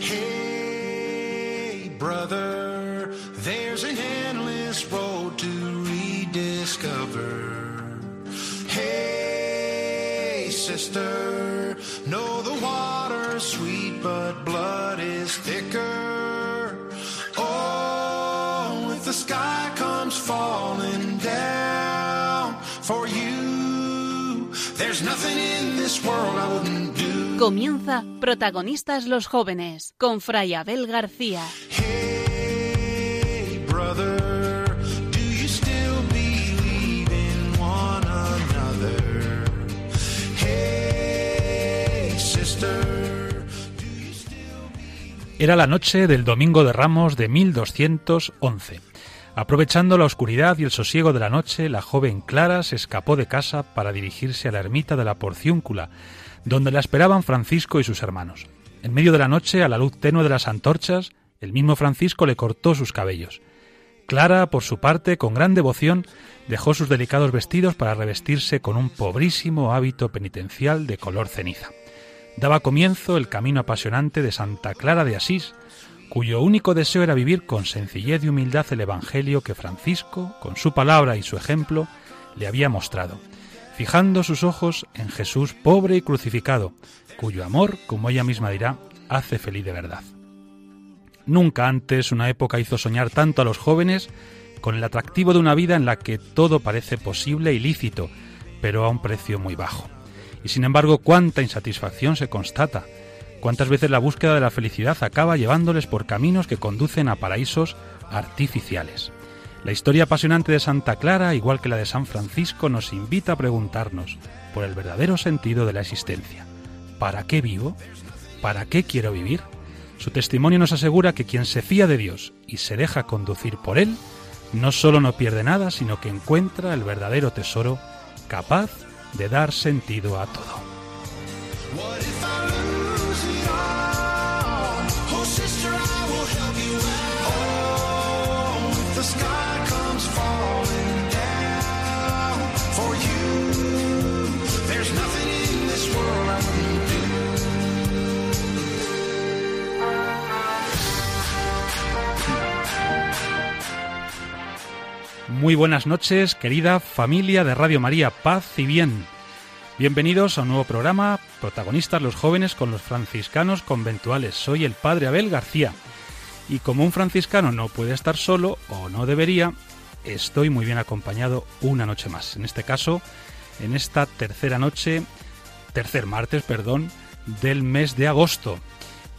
Hey, brother, there's an endless road to rediscover. Hey, sister, know the water's sweet, but blood is thicker. Oh, if the sky comes falling down for you, there's nothing in this world I wouldn't do. Comienza Protagonistas los Jóvenes con Fray Abel García. Hey, brother, do you still believe in one another? Hey, sister, do you still Era la noche del Domingo de Ramos de 1211. Aprovechando la oscuridad y el sosiego de la noche, la joven Clara se escapó de casa para dirigirse a la ermita de la Porciúncula, donde la esperaban Francisco y sus hermanos. En medio de la noche, a la luz tenue de las antorchas, el mismo Francisco le cortó sus cabellos. Clara, por su parte, con gran devoción, dejó sus delicados vestidos para revestirse con un pobrísimo hábito penitencial de color ceniza. Daba comienzo el camino apasionante de Santa Clara de Asís, cuyo único deseo era vivir con sencillez y humildad el Evangelio que Francisco, con su palabra y su ejemplo, le había mostrado, fijando sus ojos en Jesús pobre y crucificado, cuyo amor, como ella misma dirá, hace feliz de verdad. Nunca antes una época hizo soñar tanto a los jóvenes con el atractivo de una vida en la que todo parece posible y lícito, pero a un precio muy bajo. Y sin embargo, cuánta insatisfacción se constata, cuántas veces la búsqueda de la felicidad acaba llevándoles por caminos que conducen a paraísos artificiales. La historia apasionante de Santa Clara, igual que la de San Francisco, nos invita a preguntarnos por el verdadero sentido de la existencia. ¿Para qué vivo? ¿Para qué quiero vivir? Su testimonio nos asegura que quien se fía de Dios y se deja conducir por Él, no solo no pierde nada, sino que encuentra el verdadero tesoro capaz de dar sentido a todo. Muy buenas noches, querida familia de Radio María, paz y bien. Bienvenidos a un nuevo programa, protagonistas los jóvenes con los franciscanos conventuales. Soy el padre Abel García. Y como un franciscano no puede estar solo, o no debería, estoy muy bien acompañado una noche más. En este caso, en esta tercera noche, tercer martes, perdón, del mes de agosto.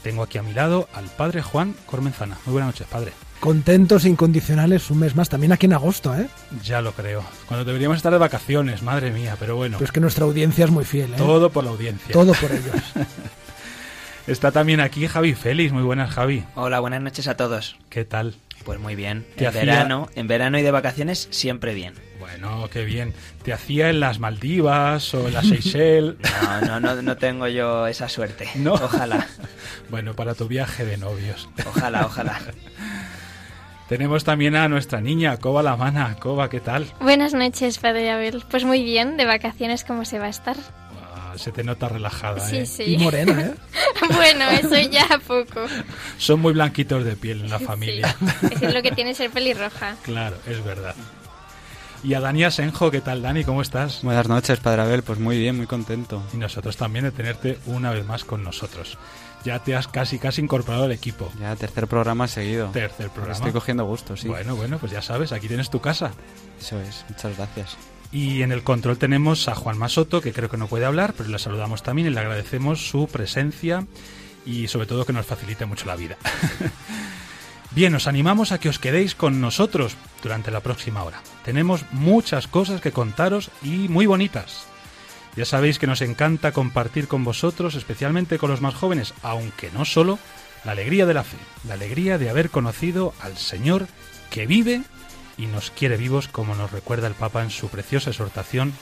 Tengo aquí a mi lado al padre Juan Cormenzana. Muy buenas noches, padre. Contentos incondicionales un mes más, también aquí en agosto, ¿eh? Ya lo creo. Cuando deberíamos estar de vacaciones, madre mía, pero bueno. Pero es que nuestra audiencia es muy fiel, ¿eh? Todo por la audiencia. Todo por ellos. Está también aquí Javi Félix. Muy buenas, Javi. Hola, buenas noches a todos. ¿Qué tal? Pues muy bien. En hacía- verano, en verano y de vacaciones siempre bien. Bueno, qué bien. ¿Te hacía en las Maldivas o en las Seychelles? No, no, no, no tengo yo esa suerte. No. Ojalá, bueno, para tu viaje de novios. ojalá, ojalá. Tenemos también a nuestra niña, Coba la Mana. Coba, ¿qué tal? Buenas noches, Padre Abel. Pues muy bien, de vacaciones, ¿cómo se va a estar? Ah, se te nota relajada, Sí, ¿eh? sí. Y morena, ¿eh? bueno, eso ya a poco. Son muy blanquitos de piel en la familia. Sí. Eso es lo que tiene ser pelirroja. claro, es verdad. Y a Dani Asenjo, ¿qué tal, Dani? ¿Cómo estás? Buenas noches, Padre Abel. Pues muy bien, muy contento. Y nosotros también de tenerte una vez más con nosotros. Ya te has casi, casi incorporado al equipo. Ya tercer programa seguido. Tercer programa. Estoy cogiendo gusto, sí. Bueno, bueno, pues ya sabes, aquí tienes tu casa. Eso es. Muchas gracias. Y en el control tenemos a Juan Masoto, que creo que no puede hablar, pero le saludamos también y le agradecemos su presencia y sobre todo que nos facilite mucho la vida. Bien, os animamos a que os quedéis con nosotros durante la próxima hora. Tenemos muchas cosas que contaros y muy bonitas. Ya sabéis que nos encanta compartir con vosotros, especialmente con los más jóvenes, aunque no solo, la alegría de la fe, la alegría de haber conocido al Señor que vive y nos quiere vivos, como nos recuerda el Papa en su preciosa exhortación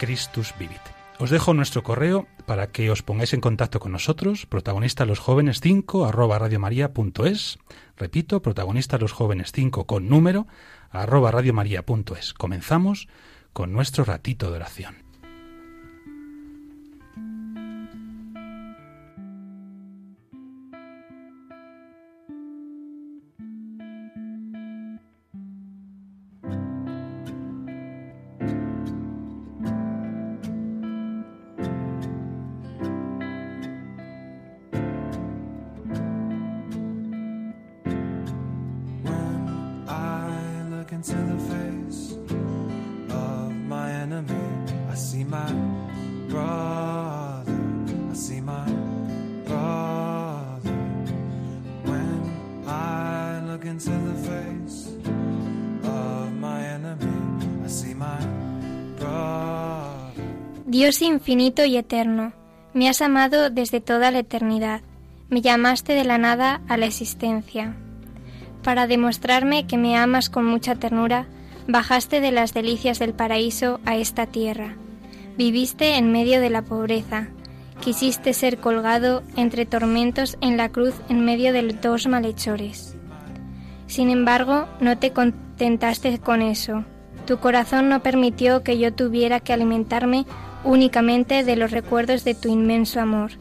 Christus Vivit. Os dejo nuestro correo para que os pongáis en contacto con nosotros, protagonistas los jóvenes 5 arroba radiomaria.es. Repito, protagonistas los jóvenes 5 con número arroba radiomaria.es. Comenzamos con nuestro ratito de oración. Dios infinito y eterno, me has amado desde toda la eternidad, me llamaste de la nada a la existencia. Para demostrarme que me amas con mucha ternura, bajaste de las delicias del paraíso a esta tierra. Viviste en medio de la pobreza, quisiste ser colgado entre tormentos en la cruz en medio de dos malhechores. Sin embargo, no te contentaste con eso. Tu corazón no permitió que yo tuviera que alimentarme únicamente de los recuerdos de tu inmenso amor.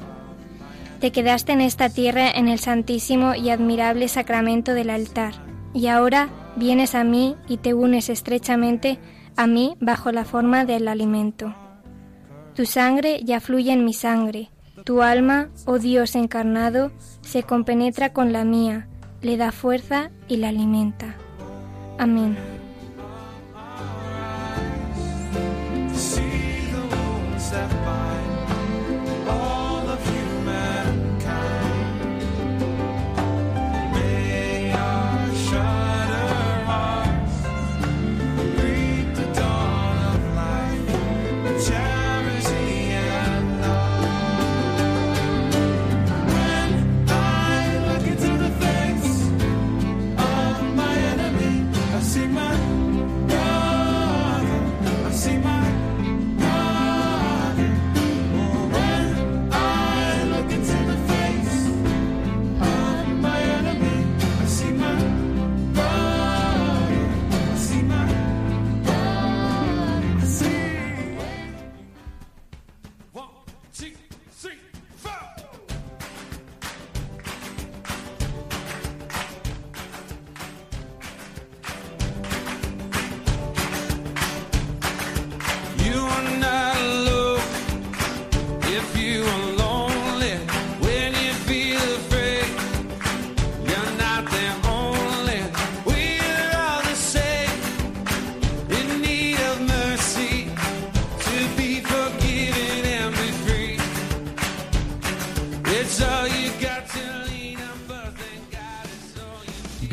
Te quedaste en esta tierra en el santísimo y admirable sacramento del altar, y ahora vienes a mí y te unes estrechamente a mí bajo la forma del alimento. Tu sangre ya fluye en mi sangre, tu alma, oh Dios encarnado, se compenetra con la mía, le da fuerza y la alimenta. Amén.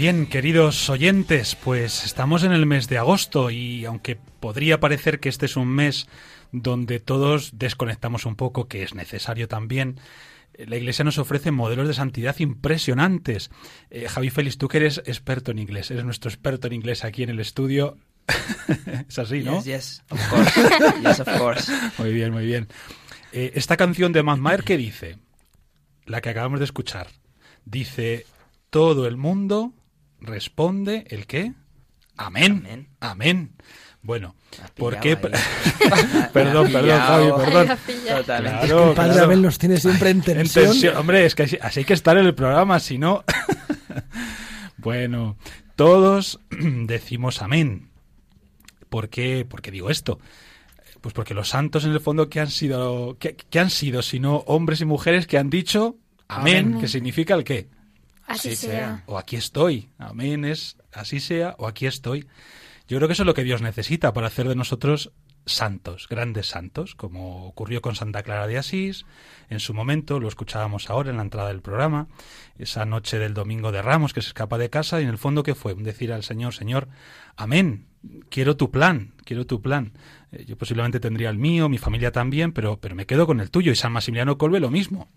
Bien, queridos oyentes, pues estamos en el mes de agosto y aunque podría parecer que este es un mes donde todos desconectamos un poco, que es necesario también, eh, la Iglesia nos ofrece modelos de santidad impresionantes. Eh, Javi Félix, tú que eres experto en inglés, eres nuestro experto en inglés aquí en el estudio. es así, ¿no? Yes, yes, of course. yes, of course. Muy bien, muy bien. Eh, esta canción de Matt Maher, ¿qué dice? La que acabamos de escuchar. Dice, todo el mundo responde, ¿el qué? Amén. Amén. Amén. Bueno, ¿por qué? perdón, perdón, Javi, perdón. Totalmente. Claro, el padre claro. Abel nos tiene siempre en En tensión. tensión. Hombre, es que así, así hay que estar en el programa, si no... bueno, todos decimos amén. ¿Por qué, por qué digo esto? Pues porque los santos en el fondo que han sido, que, que han sido, sino hombres y mujeres que han dicho amén, Amén. que significa el qué. Así, Así sea. sea. O aquí estoy. Amén es así sea o aquí estoy. Yo creo que eso es lo que Dios necesita para hacer de nosotros santos, grandes santos, como ocurrió con Santa Clara de Asís, en su momento, lo escuchábamos ahora en la entrada del programa, esa noche del domingo de Ramos que se escapa de casa y en el fondo que fue decir al Señor, Señor, amén, quiero tu plan, quiero tu plan. Eh, yo posiblemente tendría el mío, mi familia también, pero, pero me quedo con el tuyo y San Maximiliano Colbe lo mismo.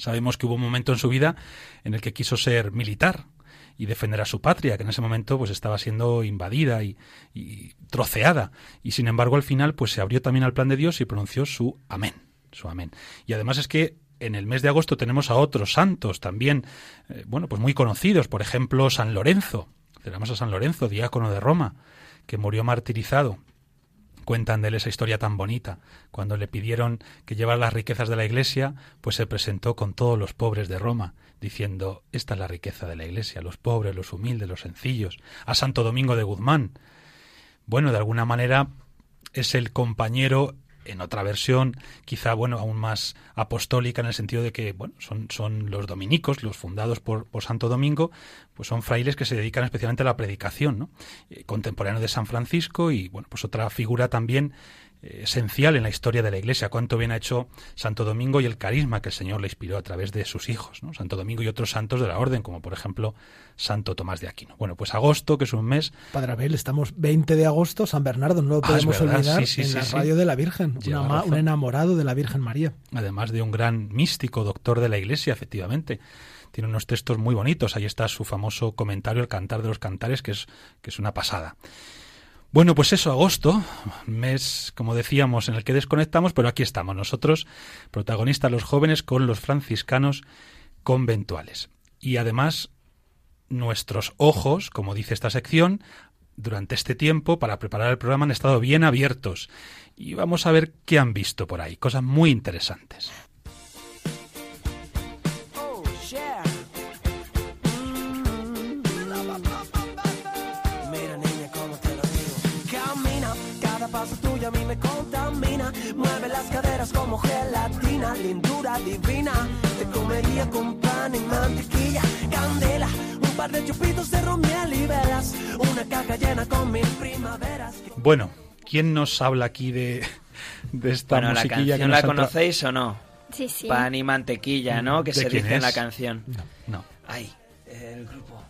Sabemos que hubo un momento en su vida en el que quiso ser militar y defender a su patria, que en ese momento pues estaba siendo invadida y, troceada. Y sin embargo, al final, pues se abrió también al plan de Dios y pronunció su amén. Su amén. Y además es que en el mes de agosto tenemos a otros santos también, eh, bueno, pues muy conocidos. Por ejemplo, San Lorenzo. Tenemos a San Lorenzo, diácono de Roma, que murió martirizado cuentan de él esa historia tan bonita. Cuando le pidieron que llevara las riquezas de la iglesia, pues se presentó con todos los pobres de Roma, diciendo, esta es la riqueza de la iglesia, los pobres, los humildes, los sencillos. A Santo Domingo de Guzmán. Bueno, de alguna manera es el compañero en otra versión, quizá bueno, aún más apostólica en el sentido de que bueno, son, son los dominicos, los fundados por, por Santo Domingo, pues son frailes que se dedican especialmente a la predicación, ¿no? Eh, contemporáneo de San Francisco y bueno, pues otra figura también esencial en la historia de la Iglesia. Cuánto bien ha hecho Santo Domingo y el carisma que el Señor le inspiró a través de sus hijos, ¿no? Santo Domingo y otros santos de la orden, como por ejemplo Santo Tomás de Aquino. Bueno, pues agosto, que es un mes Padre Abel, estamos 20 de agosto, San Bernardo, no lo Ah, podemos olvidar, sí, sí, en sí, la radio de la Virgen, un enamorado de la Virgen María. además de un gran místico, doctor de la Iglesia, efectivamente. Tiene unos textos muy bonitos. Ahí está su famoso comentario, el Cantar de los Cantares, que es, que es una pasada. Bueno, pues eso, agosto, mes, como decíamos, en el que desconectamos, pero aquí estamos nosotros, protagonistas los jóvenes con los franciscanos conventuales. Y además, nuestros ojos, como dice esta sección, durante este tiempo, para preparar el programa, han estado bien abiertos. Y vamos a ver qué han visto por ahí, cosas muy interesantes. A mí me contamina. Mueve las caderas como gelatina, lindura divina. Te comería con pan y mantequilla, candela. Un par de chupitos de romiel y velas. Una caja llena con mil primaveras. Bueno, ¿quién nos habla aquí de, de esta Bueno, la musiquilla que canción nos la conocéis o no? Sí, sí. Pan y mantequilla, ¿no? Que ¿De se dice en la canción. No. Ay, el grupo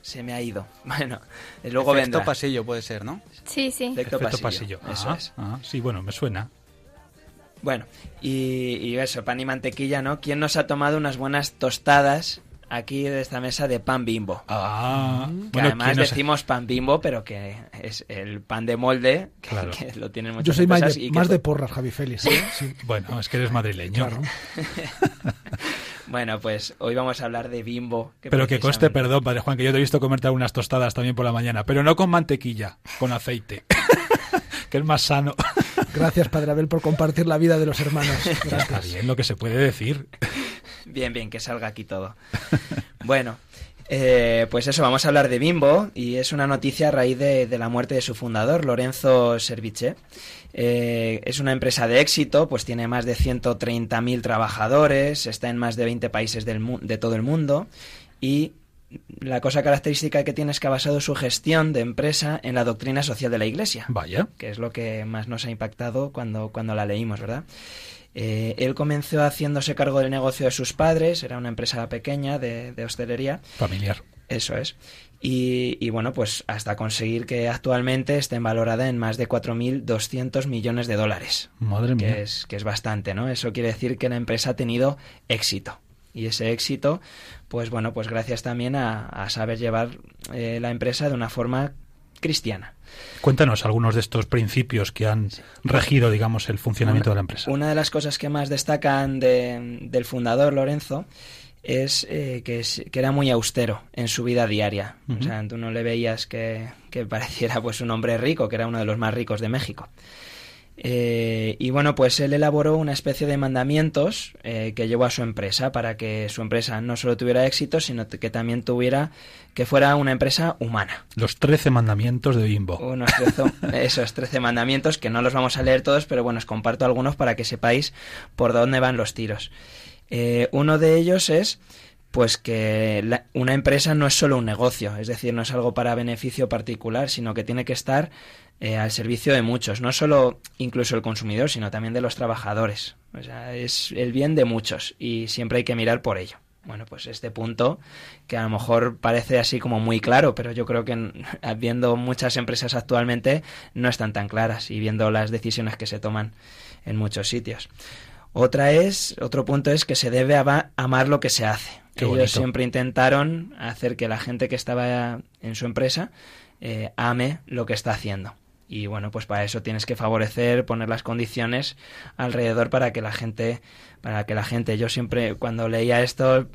se me ha ido. Bueno, eh, luego Efecto vendrá. pasillo puede ser, ¿no? Sí, sí. Efecto Efecto pasillo. pasillo. Eso Ah, es. ah, sí, bueno, me suena. Bueno, y, y eso, pan y mantequilla, ¿no? ¿Quién nos ha tomado unas buenas tostadas aquí de esta mesa de pan bimbo? Ah, Que bueno, además ¿quién nos- decimos pan bimbo, pero que es el pan de molde, que, Claro. que lo tienen muchas Yo soy más de, y que más to- de porras, Javi Félix. ¿eh? Sí, Bueno, es que eres madrileño. claro. Bueno, pues hoy vamos a hablar de bimbo. Pero que conste, precisamente- perdón, Padre Juan, que yo te he visto comerte algunas tostadas también por la mañana, pero no con mantequilla, con aceite, que es más sano. Gracias, Padre Abel, por compartir la vida de los hermanos. Está bien lo que se puede decir. Bien, bien, que salga aquí todo. bueno, eh, pues eso, vamos a hablar de Bimbo y es una noticia a raíz de, de la muerte de su fundador, Lorenzo Serviche. Eh, es una empresa de éxito, pues tiene más de 130.000 trabajadores, está en más de 20 países del mu- de todo el mundo y la cosa característica que tiene es que ha basado su gestión de empresa en la doctrina social de la Iglesia Vaya. que es lo que más nos ha impactado cuando, cuando la leímos, ¿verdad? Eh, él comenzó haciéndose cargo del negocio de sus padres, era una empresa pequeña de, de hostelería, Familiar. eso es. Y, y bueno, pues hasta conseguir que actualmente esté valorada en más de 4.200 millones de dólares, Madre mía. que es, que es bastante, ¿no? Eso quiere decir que la empresa ha tenido éxito. Y ese éxito, pues bueno, pues gracias también a, a saber llevar eh, la empresa de una forma cristiana. Cuéntanos algunos de estos principios que han regido, digamos, el funcionamiento de la empresa. Una de las cosas que más destacan de- del fundador Lorenzo es, eh, que es- que era muy austero en su vida diaria. O sea, tú no le veías que, que pareciera pues un hombre rico, que era uno de los más ricos de México. Eh, y bueno, pues él elaboró una especie de mandamientos eh, que llevó a su empresa para que su empresa no solo tuviera éxito, sino que también tuviera que fuera una empresa humana. Los trece mandamientos de Bimbo. Unos trece- esos 13 mandamientos que no los vamos a leer todos, pero bueno, os comparto algunos para que sepáis por dónde van los tiros. Eh, uno de ellos es pues que la- una empresa no es solo un negocio, es decir, no es algo para beneficio particular, sino que tiene que estar eh, al servicio de muchos, no solo incluso el consumidor, sino también de los trabajadores. O sea, es el bien de muchos y siempre hay que mirar por ello. Bueno, pues este punto, que a lo mejor parece así como muy claro, pero yo creo que en- viendo muchas empresas actualmente no están tan claras y viendo las decisiones que se toman en muchos sitios. Otra es, otro punto es que se debe ama- amar lo que se hace. Qué Ellos bonito. siempre intentaron hacer que la gente que estaba en su empresa eh, ame lo que está haciendo. Y bueno, pues para eso tienes que favorecer, poner las condiciones alrededor para que la gente, para que la gente, yo siempre cuando leía esto,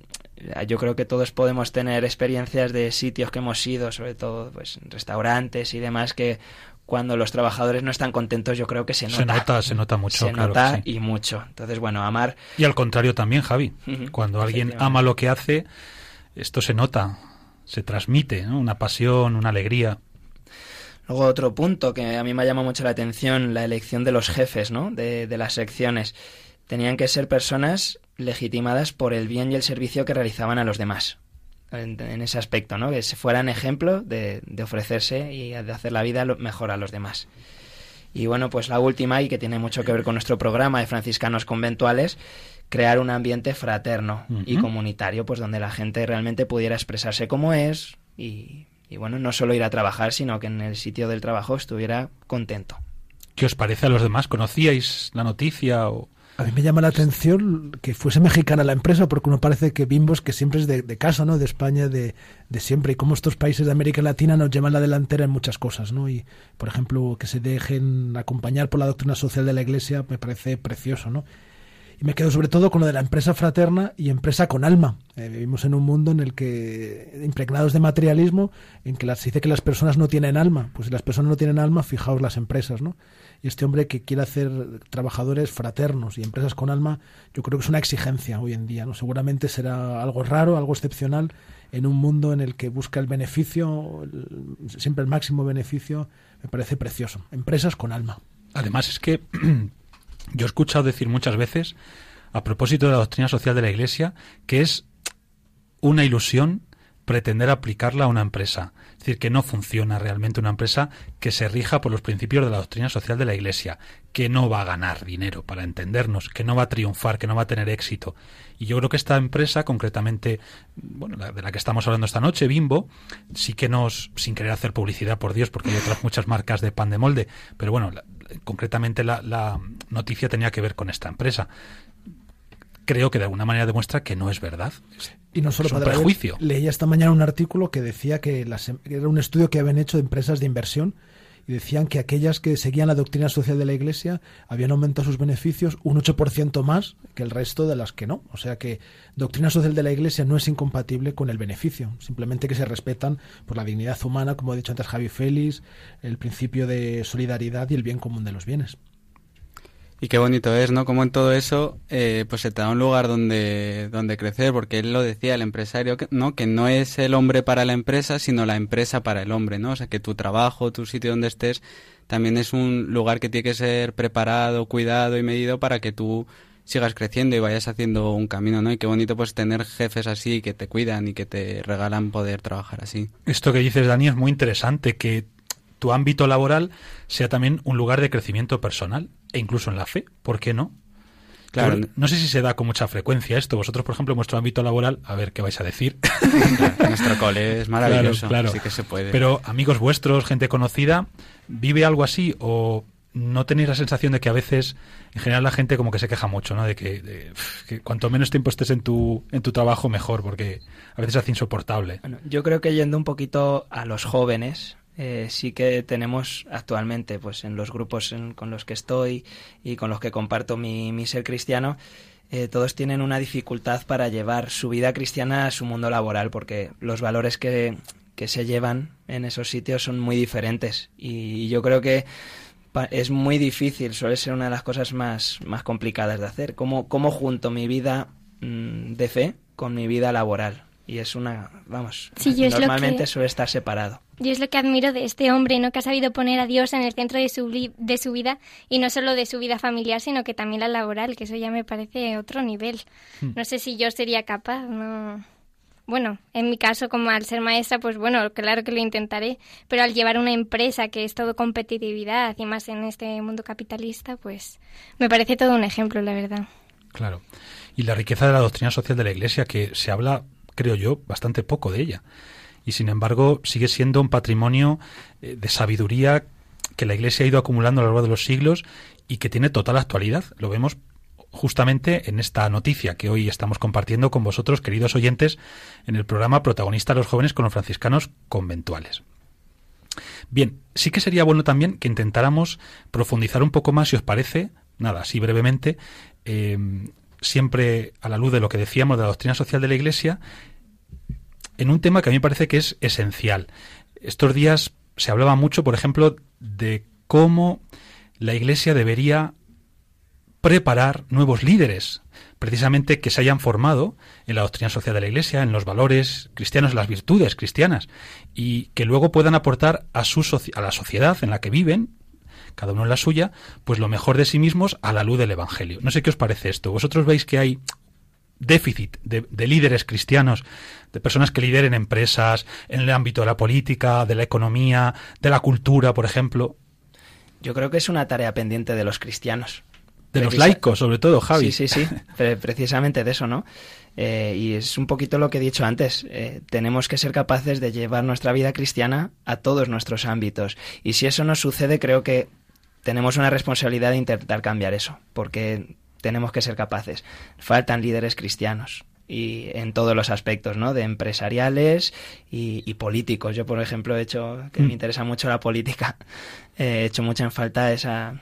yo creo que todos podemos tener experiencias de sitios que hemos ido, sobre todo pues restaurantes y demás, que cuando los trabajadores no están contentos, yo creo que se nota. Se nota, se nota mucho, Se claro, nota sí. y mucho. Entonces, bueno, amar Y al contrario también, Javi. Cuando alguien ama lo que hace, esto se nota, se transmite, ¿no? Una pasión, una alegría. Luego otro punto que a mí me llama mucho la atención, la elección de los jefes, ¿no? De, de las secciones. Tenían que ser personas legitimadas por el bien y el servicio que realizaban a los demás. En, en ese aspecto, ¿no? Que se fueran ejemplo de, de ofrecerse y de hacer la vida mejor a los demás. Y bueno, pues la última, y que tiene mucho que ver con nuestro programa de franciscanos conventuales, crear un ambiente fraterno y comunitario, pues donde la gente realmente pudiera expresarse como es y, y bueno, no solo ir a trabajar, sino que en el sitio del trabajo estuviera contento. ¿Qué os parece a los demás? ¿Conocíais la noticia o...? A mí me llama la atención que fuese mexicana la empresa, porque uno parece que Bimbos, que siempre es de, de casa, ¿no? De España, de, de siempre, y cómo estos países de América Latina nos llevan la delantera en muchas cosas, ¿no? Y, por ejemplo, que se dejen acompañar por la doctrina social de la Iglesia me parece precioso, ¿no? Y me quedo sobre todo con lo de la empresa fraterna y empresa con alma. Eh, vivimos en un mundo en el que, impregnados de materialismo, en que las, se dice que las personas no tienen alma. Pues si las personas no tienen alma, fijaos las empresas, ¿no? Y este hombre que quiere hacer trabajadores fraternos y empresas con alma, yo creo que es una exigencia hoy en día, ¿no? Seguramente será algo raro, algo excepcional en un mundo en el que busca el beneficio, siempre el máximo beneficio, me parece precioso. Empresas con alma. Además es que yo he escuchado decir muchas veces, a propósito de la doctrina social de la Iglesia, que es una ilusión pretender aplicarla a una empresa. Es decir, que no funciona realmente una empresa que se rija por los principios de la doctrina social de la Iglesia, que no va a ganar dinero, para entendernos, que no va a triunfar, que no va a tener éxito. Y yo creo que esta empresa, concretamente, bueno, de la que estamos hablando esta noche, Bimbo, sí que nos, sin querer hacer publicidad, por Dios, porque hay otras muchas marcas de pan de molde, pero bueno, concretamente la, la noticia tenía que ver con esta empresa. Creo que de alguna manera demuestra que no es verdad. Y no solo Es un Padre prejuicio. Leía esta mañana un artículo que decía que, las em- que era un estudio que habían hecho de empresas de inversión y decían que aquellas que seguían la doctrina social de la Iglesia habían aumentado sus beneficios un 8% más que el resto de las que no. O sea que doctrina social de la Iglesia no es incompatible con el beneficio, simplemente que se respetan por la dignidad humana, como ha dicho antes Javi Félix, el principio de solidaridad y el bien común de los bienes. Y qué bonito es, ¿no? Como en todo eso, eh, pues se te da un lugar donde, donde crecer, porque él lo decía, el empresario, ¿no? Que no es el hombre para la empresa, sino la empresa para el hombre, ¿no? O sea, que tu trabajo, tu sitio donde estés, también es un lugar que tiene que ser preparado, cuidado y medido para que tú sigas creciendo y vayas haciendo un camino, ¿no? Y qué bonito pues tener jefes así que te cuidan y que te regalan poder trabajar así. Esto que dices, Dani, es muy interesante, que tu ámbito laboral sea también un lugar de crecimiento personal e incluso en la fe. ¿Por qué no? Claro. No sé si se da con mucha frecuencia esto. Vosotros, por ejemplo, en vuestro ámbito laboral, a ver qué vais a decir. Nuestro cole es maravilloso, Claro, claro. sí que se puede. Pero amigos vuestros, gente conocida, ¿vive algo así o no tenéis la sensación de que a veces, en general, la gente como que se queja mucho, ¿no? De que, de, uf, que cuanto menos tiempo estés en tu, en tu trabajo, mejor, porque a veces se hace insoportable. Bueno, yo creo que yendo un poquito a los jóvenes, eh, sí que tenemos actualmente, pues en los grupos con los que estoy y con los que comparto mi, ser cristiano, eh, todos tienen una dificultad para llevar su vida cristiana a su mundo laboral, porque los valores que, que se llevan en esos sitios son muy diferentes. Y yo creo que es muy difícil, suele ser una de las cosas más, más complicadas de hacer. ¿Cómo, cómo junto mi vida mm, de fe con mi vida laboral? Y es una, vamos, Sí, yo es lo normalmente que- suele estar separado. Yo es lo que admiro de este hombre, ¿no? Que ha sabido poner a Dios en el centro de su, li- de su vida y no solo de su vida familiar, sino que también la laboral, que eso ya me parece otro nivel. No sé si yo sería capaz, no. Bueno, en mi caso, como al ser maestra, pues bueno, claro que lo intentaré, pero al llevar una empresa que es todo competitividad y más en este mundo capitalista, pues me parece todo un ejemplo, la verdad. Claro. Y la riqueza de la doctrina social de la Iglesia, que se habla, creo yo, bastante poco de ella. Y sin embargo, sigue siendo un patrimonio eh, de sabiduría que la Iglesia ha ido acumulando a lo largo de los siglos y que tiene total actualidad. Lo vemos justamente en esta noticia que hoy estamos compartiendo con vosotros, queridos oyentes, en el programa Protagonista los jóvenes con los franciscanos conventuales. Bien, sí que sería bueno también que intentáramos profundizar un poco más, si os parece, nada, así brevemente, eh, siempre a la luz de lo que decíamos de la doctrina social de la Iglesia, en un tema que a mí me parece que es esencial. Estos días se hablaba mucho, por ejemplo, de cómo la Iglesia debería preparar nuevos líderes, precisamente que se hayan formado en la doctrina social de la Iglesia, en los valores cristianos, en las virtudes cristianas, y que luego puedan aportar a, su a la sociedad en la que viven, cada uno en la suya, pues lo mejor de sí mismos a la luz del Evangelio. No sé qué os parece esto. ¿Vosotros veis que hay déficit de, de líderes cristianos, de personas que lideren empresas, en el ámbito de la política, de la economía, de la cultura, por ejemplo? Yo creo que es una tarea pendiente de los cristianos. De los laicos, sobre todo, Javi. Sí, sí, sí, pre- precisamente de eso, ¿no? Eh, y es un poquito lo que he dicho antes. eh, tenemos que ser capaces de llevar nuestra vida cristiana a todos nuestros ámbitos. Y si eso no sucede, creo que tenemos una responsabilidad de intentar cambiar eso, porque tenemos que ser capaces. Faltan líderes cristianos. Y en todos los aspectos, ¿no? De empresariales y, y políticos. Yo, por ejemplo, he hecho, que Mm. me interesa mucho la política, eh, he hecho mucha en falta esa,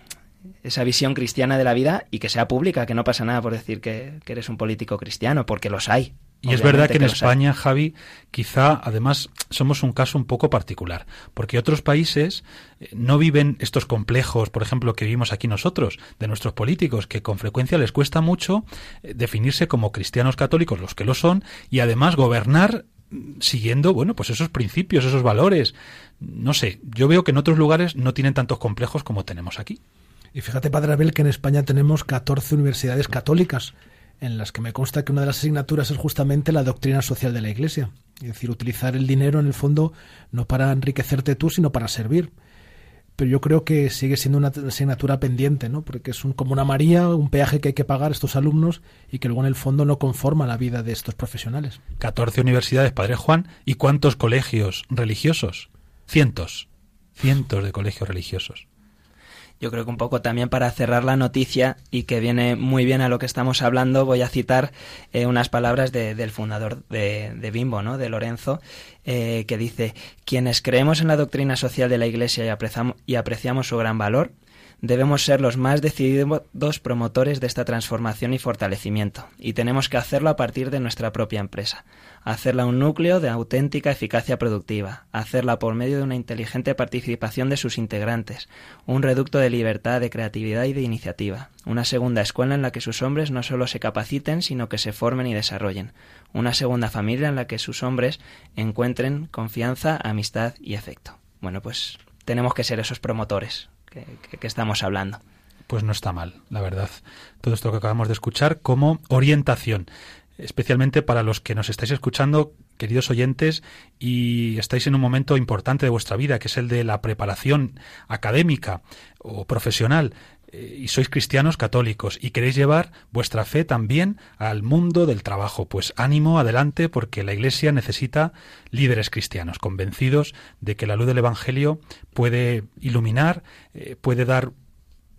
esa visión cristiana de la vida y que sea pública, que no pasa nada por decir que, que eres un político cristiano, porque los hay. Y es verdad que en. España, Javi, quizá además somos un caso un poco particular, porque otros países eh, no viven estos complejos, por ejemplo, que vivimos aquí nosotros, de nuestros políticos, que con frecuencia les cuesta mucho eh, definirse como cristianos católicos, los que lo son, y además gobernar mm, siguiendo, bueno, pues esos principios, esos valores. No sé, yo veo que en otros lugares no tienen tantos complejos como tenemos aquí. Y fíjate, Padre Abel, que en España tenemos 14 universidades católicas, en las que me consta que una de las asignaturas es justamente la doctrina social de la Iglesia. Es decir, utilizar el dinero en el fondo no para enriquecerte tú, sino para servir. Pero yo creo que sigue siendo una asignatura pendiente, ¿no? Porque es un, como una María, un peaje que hay que pagar a estos alumnos y que luego en el fondo no conforma la vida de estos profesionales. 14 universidades, Padre Juan, ¿y cuántos colegios religiosos? Cientos, cientos de colegios religiosos. Yo creo que un poco también para cerrar la noticia y que viene muy bien a lo que estamos hablando, voy a citar eh, unas palabras de- del fundador de, Bimbo, ¿no? de Lorenzo, eh, que dice, quienes creemos en la doctrina social de la Iglesia y apreciamos, y apreciamos su gran valor, debemos ser los más decididos promotores de esta transformación y fortalecimiento, y tenemos que hacerlo a partir de nuestra propia empresa, hacerla un núcleo de auténtica eficacia productiva, hacerla por medio de una inteligente participación de sus integrantes, un reducto de libertad, de creatividad y de iniciativa, una segunda escuela en la que sus hombres no solo se capaciten, sino que se formen y desarrollen, una segunda familia en la que sus hombres encuentren confianza, amistad y afecto. Bueno, pues tenemos que ser esos promotores que, que- estamos hablando. Pues no está mal, la verdad. Todo esto que acabamos de escuchar como orientación, especialmente para los que nos estáis escuchando, queridos oyentes, y estáis en un momento importante de vuestra vida, que es el de la preparación académica o profesional, eh, y sois cristianos católicos y queréis llevar vuestra fe también al mundo del trabajo. Pues ánimo, adelante, porque la Iglesia necesita líderes cristianos, convencidos de que la luz del Evangelio puede iluminar, eh, puede dar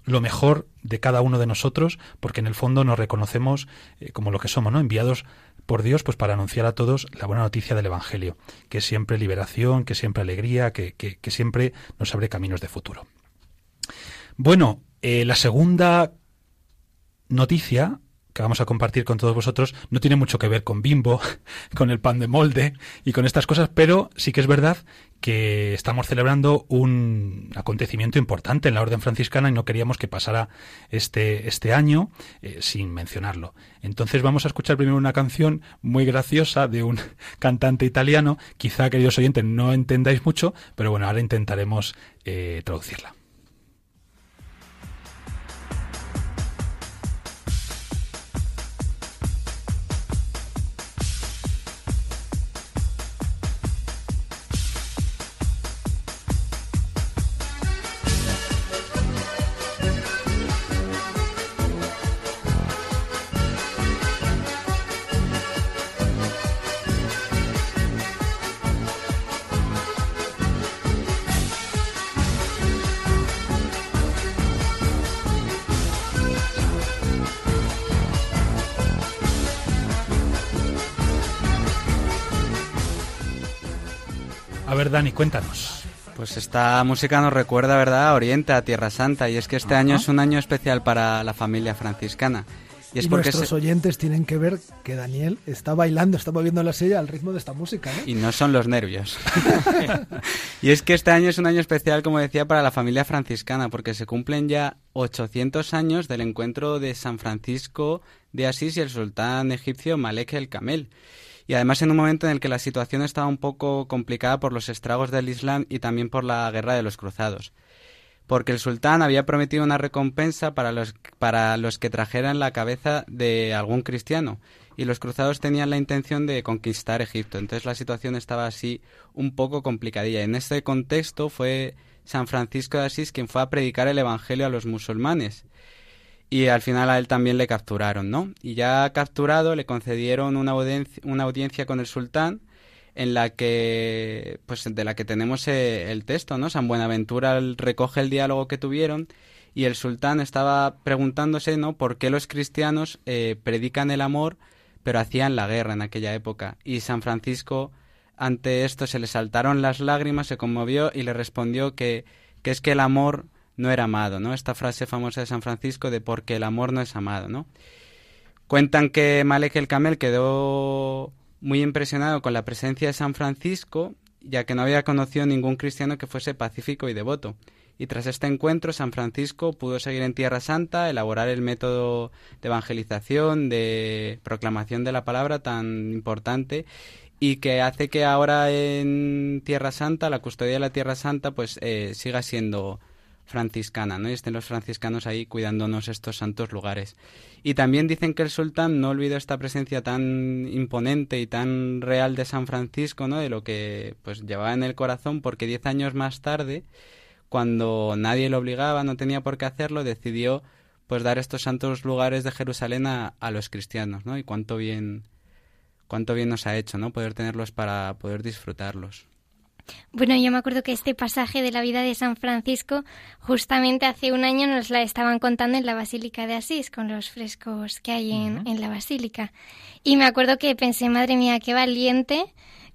lo mejor de cada uno de nosotros, porque en el fondo nos reconocemos eh, como lo que somos, ¿no? Enviados por Dios, pues para anunciar a todos la buena noticia del Evangelio, que es siempre liberación, que es siempre alegría, que, que- siempre nos abre caminos de futuro. Bueno, eh, la segunda noticia que vamos a compartir con todos vosotros no tiene mucho que ver con Bimbo, con el pan de molde y con estas cosas, pero sí que es verdad que estamos celebrando un acontecimiento importante en la Orden Franciscana y no queríamos que pasara este, este año eh, sin mencionarlo. Entonces vamos a escuchar primero una canción muy graciosa de un cantante italiano. Quizá, queridos oyentes, no entendáis mucho, pero bueno, ahora intentaremos eh, traducirla. Dani, cuéntanos. Pues esta música nos recuerda, ¿verdad?, a Oriente, a Tierra Santa, y es que este año es un año especial para la familia franciscana. Y es y porque nuestros se- oyentes tienen que ver que Daniel está bailando, está moviendo la silla al ritmo de esta música. ¿no? Y no son los nervios. y es que este año es un año especial, como decía, para la familia franciscana, porque se cumplen ya 800 años del encuentro de San Francisco de Asís y el sultán egipcio Malek el Camel. Y además en un momento en el que la situación estaba un poco complicada por los estragos del Islam y también por la guerra de los cruzados. Porque el sultán había prometido una recompensa para los, para los que trajeran la cabeza de algún cristiano. Y los cruzados tenían la intención de conquistar Egipto. Entonces la situación estaba así un poco complicadilla. En este contexto fue San Francisco de Asís quien fue a predicar el Evangelio a los musulmanes. Y al final a él también le capturaron, ¿no? Y ya capturado le concedieron una audiencia, una audiencia con el sultán en la que, pues de la que tenemos eh, el texto, ¿no? San Buenaventura recoge el diálogo que tuvieron y el sultán estaba preguntándose, ¿no? ¿Por qué los cristianos eh, predican el amor pero hacían la guerra en aquella época? Y San Francisco ante esto se le saltaron las lágrimas, se conmovió y le respondió que, que es que el amor no era amado, ¿no? Esta frase famosa de San Francisco de porque el amor no es amado, ¿no? Cuentan que Malek el Camel quedó muy impresionado con la presencia de San Francisco, ya que no había conocido ningún cristiano que fuese pacífico y devoto. Y tras este encuentro, San Francisco pudo seguir en Tierra Santa, elaborar el método de evangelización, de proclamación de la palabra tan importante y que hace que ahora en Tierra Santa, la custodia de la Tierra Santa, pues eh, siga siendo franciscana, ¿no? Y estén los franciscanos ahí cuidándonos estos santos lugares. Y también dicen que el sultán no olvidó esta presencia tan imponente y tan real de San Francisco, ¿no? De lo que pues llevaba en el corazón, porque diez años más tarde, cuando nadie lo obligaba, no tenía por qué hacerlo, decidió pues dar estos santos lugares de Jerusalén a, a los cristianos, ¿no? Y cuánto bien, cuánto bien nos ha hecho, ¿no? Poder tenerlos para poder disfrutarlos. Bueno, yo me acuerdo que este pasaje de la vida de San Francisco justamente hace un año nos la estaban contando en la Basílica de Asís, con los frescos que hay en, en la Basílica. Y me acuerdo que pensé, madre mía, qué valiente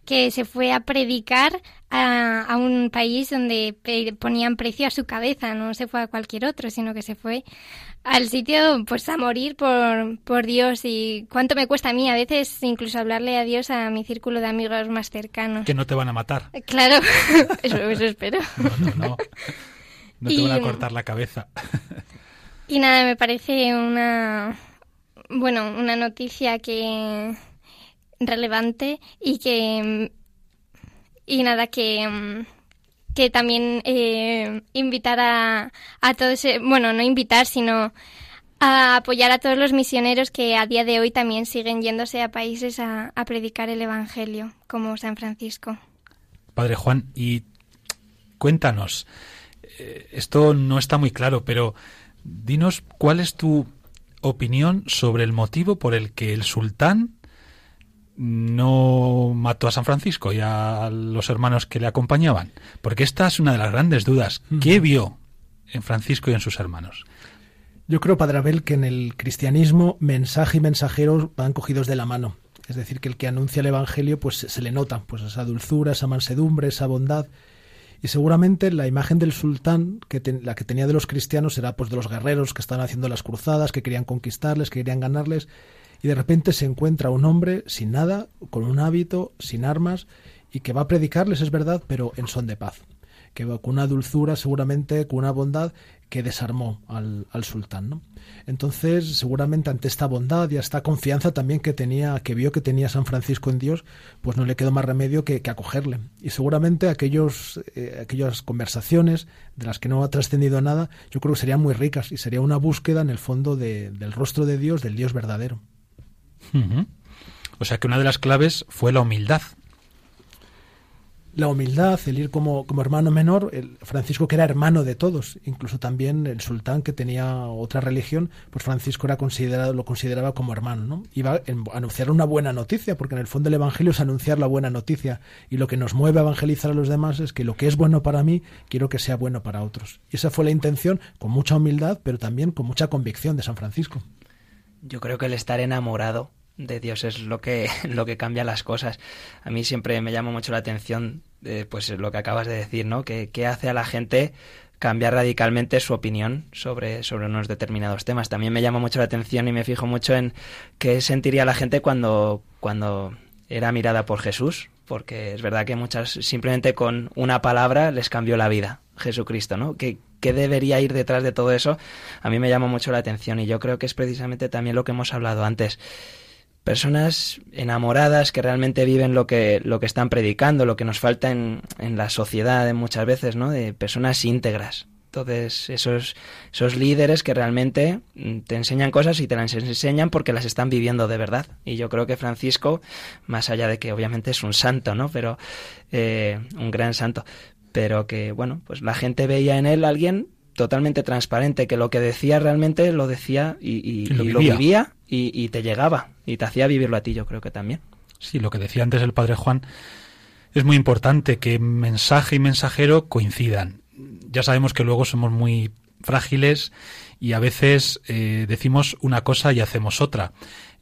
que se fue a predicar a, a un país donde ponían precio a su cabeza, no se fue a cualquier otro, sino que se fue al sitio pues a morir por, por Dios y cuánto me cuesta a mí a veces incluso hablarle a Dios a mi círculo de amigos más cercanos. Que no te van a matar. Claro, eso, eso espero. No, no, no. No te Y- van a cortar la cabeza. Y nada, me parece una bueno, una noticia que relevante y que y nada que que también eh, invitar a, a todos, bueno, no invitar, sino a apoyar a todos los misioneros que a día de hoy también siguen yéndose a países a, a predicar el Evangelio, como San Francisco. Padre Juan, y cuéntanos, eh, esto no está muy claro, pero dinos cuál es tu opinión sobre el motivo por el que el sultán no mató a San Francisco y a los hermanos que le acompañaban. Porque esta es una de las grandes dudas. ¿Qué vio en Francisco y en sus hermanos? Yo creo, Padre Abel, que en el cristianismo mensaje y mensajero van cogidos de la mano. Es decir, que el que anuncia el Evangelio, pues se le nota, pues esa dulzura, esa mansedumbre, esa bondad. Y seguramente la imagen del sultán, que la que tenía de los cristianos, era pues de los guerreros que estaban haciendo las cruzadas, que querían conquistarles, que querían ganarles, y de repente se encuentra un hombre sin nada, con un hábito, sin armas, y que va a predicarles, es verdad, pero en son de paz. Que va con una dulzura, seguramente, con una bondad que desarmó al, al sultán. ¿no? Entonces, seguramente ante esta bondad y esta confianza también que tenía, que vio que tenía San Francisco en Dios, pues no le quedó más remedio que, acogerle. Y seguramente aquellos, eh, aquellas conversaciones de las que no ha trascendido nada, yo creo que serían muy ricas y sería una búsqueda en el fondo de- del rostro de Dios, del Dios verdadero. O sea que una de las claves fue la humildad. la humildad, el ir como, como hermano menor, el Francisco que era hermano de todos, incluso también el sultán que tenía otra religión, pues Francisco era considerado, lo consideraba como hermano, ¿no? Iba a anunciar una buena noticia, porque en el fondo el Evangelio es anunciar la buena noticia, y lo que nos mueve a evangelizar a los demás es que lo que es bueno para mí, quiero que sea bueno para otros. Y esa fue la intención, con mucha humildad, pero también con mucha convicción de San Francisco. Yo creo que el estar enamorado de Dios es lo que, lo que cambia las cosas. A mí siempre me llama mucho la atención eh, pues lo que acabas de decir, ¿no? Que, que hace a la gente cambiar radicalmente su opinión sobre, sobre unos determinados temas. También me llama mucho la atención y me fijo mucho en qué sentiría la gente cuando, cuando era mirada por Jesús, porque es verdad que muchas simplemente con una palabra les cambió la vida, Jesucristo, ¿no? ¿Qué, qué debería ir detrás de todo eso? A mí me llama mucho la atención y yo creo que es precisamente también lo que hemos hablado antes. Personas enamoradas que realmente viven lo que, lo que están predicando, lo que nos falta en, en la sociedad muchas veces, ¿no? De personas íntegras. Entonces, esos, esos líderes que realmente mm, te enseñan cosas y te las enseñan porque las están viviendo de verdad. Y yo creo que Francisco, más allá de que obviamente es un santo, ¿no? Pero eh, un gran santo. pero que, bueno, pues la gente veía en él a alguien totalmente transparente, que lo que decía realmente lo decía y, y- Y lo y lo vivía. y te llegaba y te hacía vivirlo a ti, yo creo que también. Sí, lo que decía antes el padre Juan, es muy importante que mensaje y mensajero coincidan. Ya sabemos que luego somos muy frágiles y a veces eh, decimos una cosa y hacemos otra.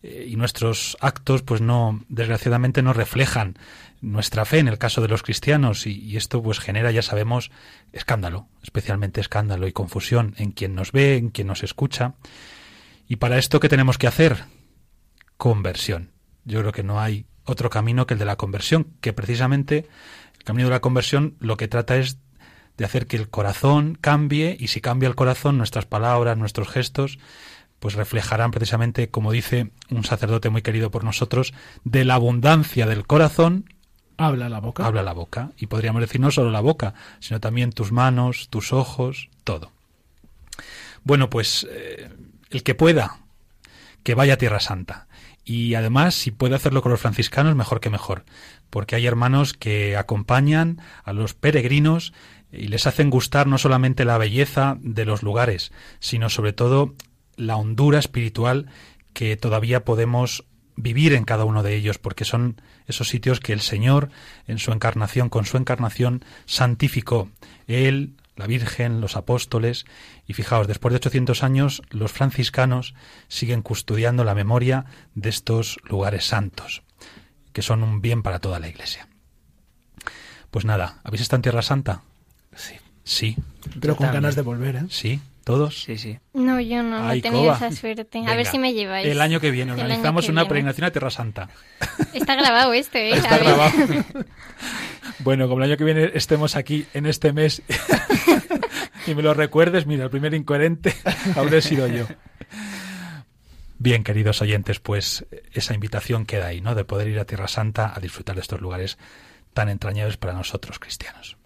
Eh, y nuestros actos, pues no, desgraciadamente no reflejan nuestra fe en el caso de los cristianos y, esto pues genera, ya sabemos, escándalo, especialmente escándalo y confusión en quien nos ve, en quien nos escucha. Y para esto, ¿qué tenemos que hacer? Conversión. Yo creo que no hay otro camino que el de la conversión, que precisamente el camino de la conversión lo que trata es de hacer que el corazón cambie y si cambia el corazón, nuestras palabras, nuestros gestos, pues reflejarán precisamente, como dice un sacerdote muy querido por nosotros, de la abundancia del corazón Habla la boca. habla la boca. Y podríamos decir no solo la boca, sino también tus manos, tus ojos, todo. Bueno, pues eh, el que pueda, que vaya a Tierra Santa. Y además, si puede hacerlo con los franciscanos, mejor que mejor. Porque hay hermanos que acompañan a los peregrinos y les hacen gustar no solamente la belleza de los lugares, sino sobre todo la hondura espiritual que todavía podemos vivir en cada uno de ellos, porque son esos sitios que el Señor, en su encarnación, con su encarnación, santificó. Él, la Virgen, los apóstoles, y fijaos, después de 800 años, los franciscanos siguen custodiando la memoria de estos lugares santos, que son un bien para toda la Iglesia. Pues nada, ¿habéis estado en Tierra Santa? Sí. Sí, Pero con ganas de volver, ¿eh? sí, todos. Sí, sí. No, yo no, no Ay, he tenido Coba. esa suerte. A Venga, ver si me lleváis. El año que viene El organizamos que una viene. peregrinación a Tierra Santa. Está grabado esto, ¿eh? Está A ver. grabado. bueno, como el año que viene estemos aquí en este mes y me lo recuerdes, mira, el primer incoherente habré sido yo. Bien, queridos oyentes, pues esa invitación queda ahí, ¿no? De poder ir a Tierra Santa a disfrutar de estos lugares tan entrañables para nosotros cristianos.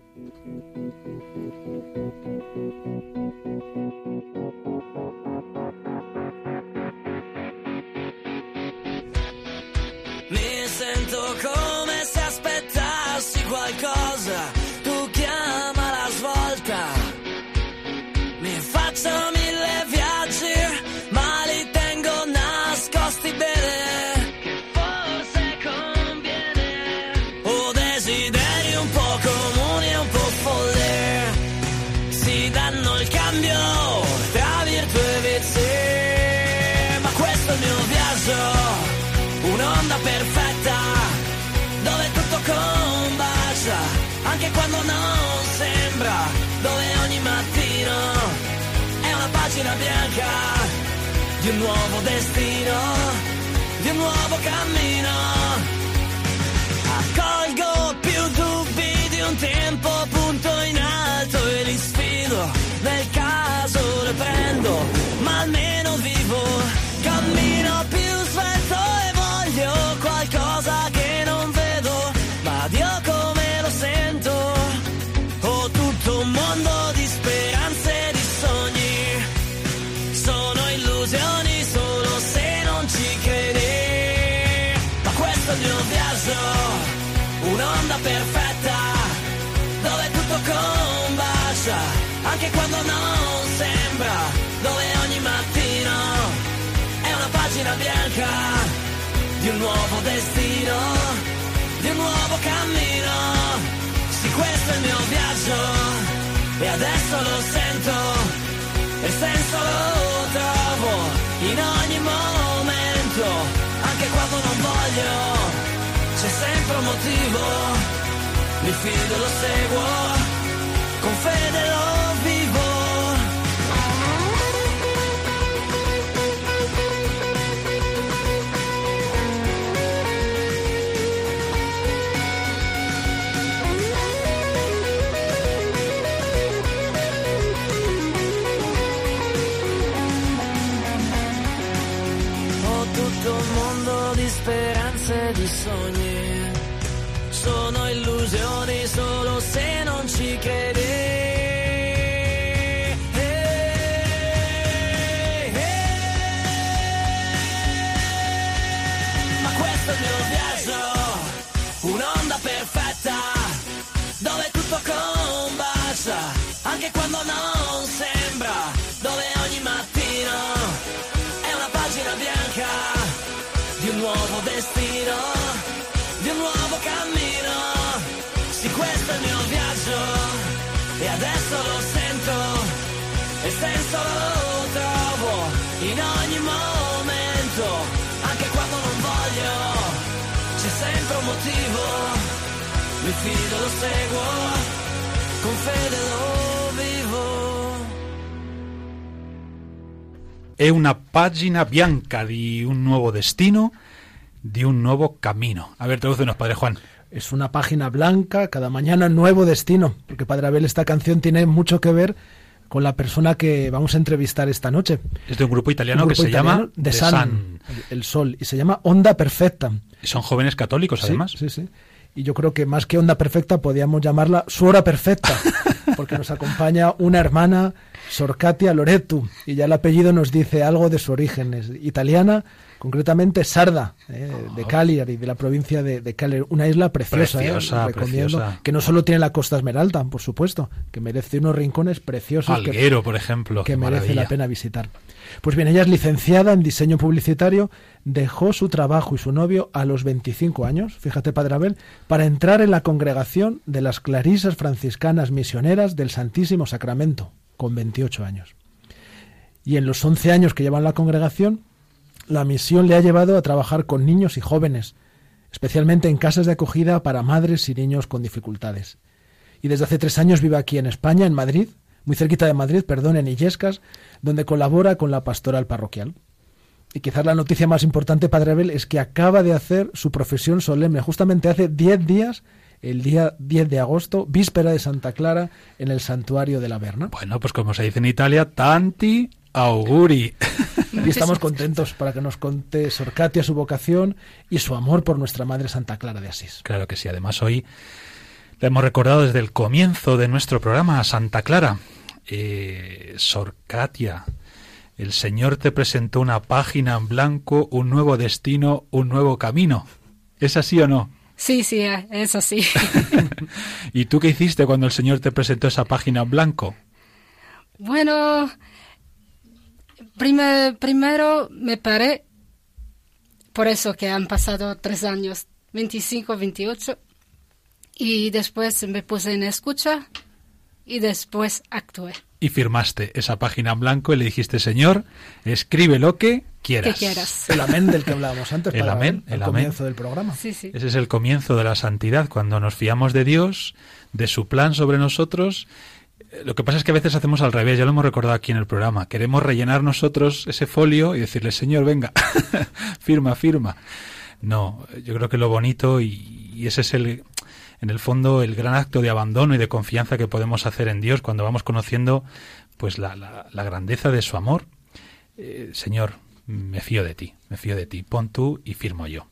Quando non sembra dove ogni mattino è una pagina bianca di un nuovo destino di un nuovo cammino. Accolgo più dubbi di un tempo punto in alto e li sfido. Nel caso le prendo ma almeno anche quando non sembra dove ogni mattino è una pagina bianca di un nuovo destino di un nuovo cammino. Sì questo è il mio viaggio e adesso lo sento e il senso lo trovo in ogni momento anche quando non voglio c'è sempre un motivo mi fido lo seguo con quando non sembra, dove ogni mattino è una pagina bianca di un nuovo destino, di un nuovo cammino. Sì, questo è il mio viaggio e adesso lo sento, e senso lo trovo in ogni momento, anche quando non voglio, c'è sempre un motivo, mi fido, lo seguo, con fede lo È una pagina bianca di un nuevo destino, di un nuevo camino. A ver, tradúcenos, Padre Juan. Es una página blanca, cada mañana nuevo destino, porque Padre Abel esta canción tiene mucho que ver con la persona que vamos a entrevistar esta noche. Es de un grupo italiano Un que se llama The The Sun, Sun. el- Sol, y se llama Onda Perfecta. Y Son jóvenes católicos, Sí, además. Sí, sí. Y yo creo que más que onda perfecta podíamos llamarla su hora perfecta, porque nos acompaña una hermana, Sorcatia Loretu, y ya el apellido nos dice algo de su origen. Es italiana, concretamente Sarda, eh, de Cagliari, de la provincia de, de Cagliari. Una isla preciosa, eh, Preciosa, recomiendo, preciosa. que no solo tiene la Costa Esmeralda, por supuesto, que merece unos rincones preciosos que- Alguero, por ejemplo. que merece maravilla. la pena visitar. Pues bien, ella es licenciada en diseño publicitario, dejó su trabajo y su novio a los 25 años, fíjate Padre Abel, para entrar en la congregación de las Clarisas Franciscanas Misioneras del Santísimo Sacramento, con 28 años. Y en los 11 años que lleva en la congregación, la misión le ha llevado a trabajar con niños y jóvenes, especialmente en casas de acogida para madres y niños con dificultades. Y desde hace tres años vive aquí en España, en Madrid, muy cerquita de Madrid, perdón, en Illescas, donde colabora con la pastoral parroquial. Y quizás la noticia más importante, Padre Abel, es que acaba de hacer su profesión solemne, justamente hace 10 días, el día 10 de agosto, víspera de Santa Clara, en el santuario de la Verna. Bueno, pues como se dice en Italia, tanti auguri. Y estamos contentos para que nos conte Sorcatia su vocación y su amor por nuestra Madre Santa Clara de Asís. Claro que sí. Además, hoy le hemos recordado desde el comienzo de nuestro programa a Santa Clara. Eh, Sorcatia, el Señor te presentó una página en blanco, un nuevo destino, un nuevo camino. ¿Es así o no? Sí, sí, eh, es así. ¿Y tú qué hiciste cuando el Señor te presentó esa página blanco? bueno, prime- primero me paré, por eso que han pasado tres años, 25, 28, y después me puse en escucha y después actué. Y firmaste esa página en blanco y le dijiste, Señor, escribe lo que quieras. Que quieras. El amén del que hablábamos antes, El Padre amén, el amén. comienzo del programa. Sí, sí. Ese es el comienzo de la santidad, cuando nos fiamos de Dios, de su plan sobre nosotros. Eh, Lo que pasa es que a veces hacemos al revés, ya lo hemos recordado aquí en el programa. Queremos rellenar nosotros ese folio y decirle, Señor, venga, firma, firma. No, yo creo que lo bonito y, y ese es el, en el fondo, el gran acto de abandono y de confianza que podemos hacer en Dios cuando vamos conociendo, pues, la, la- la grandeza de su amor. Eh, señor, me fío de ti, me fío de ti. Pon tú y firmo yo.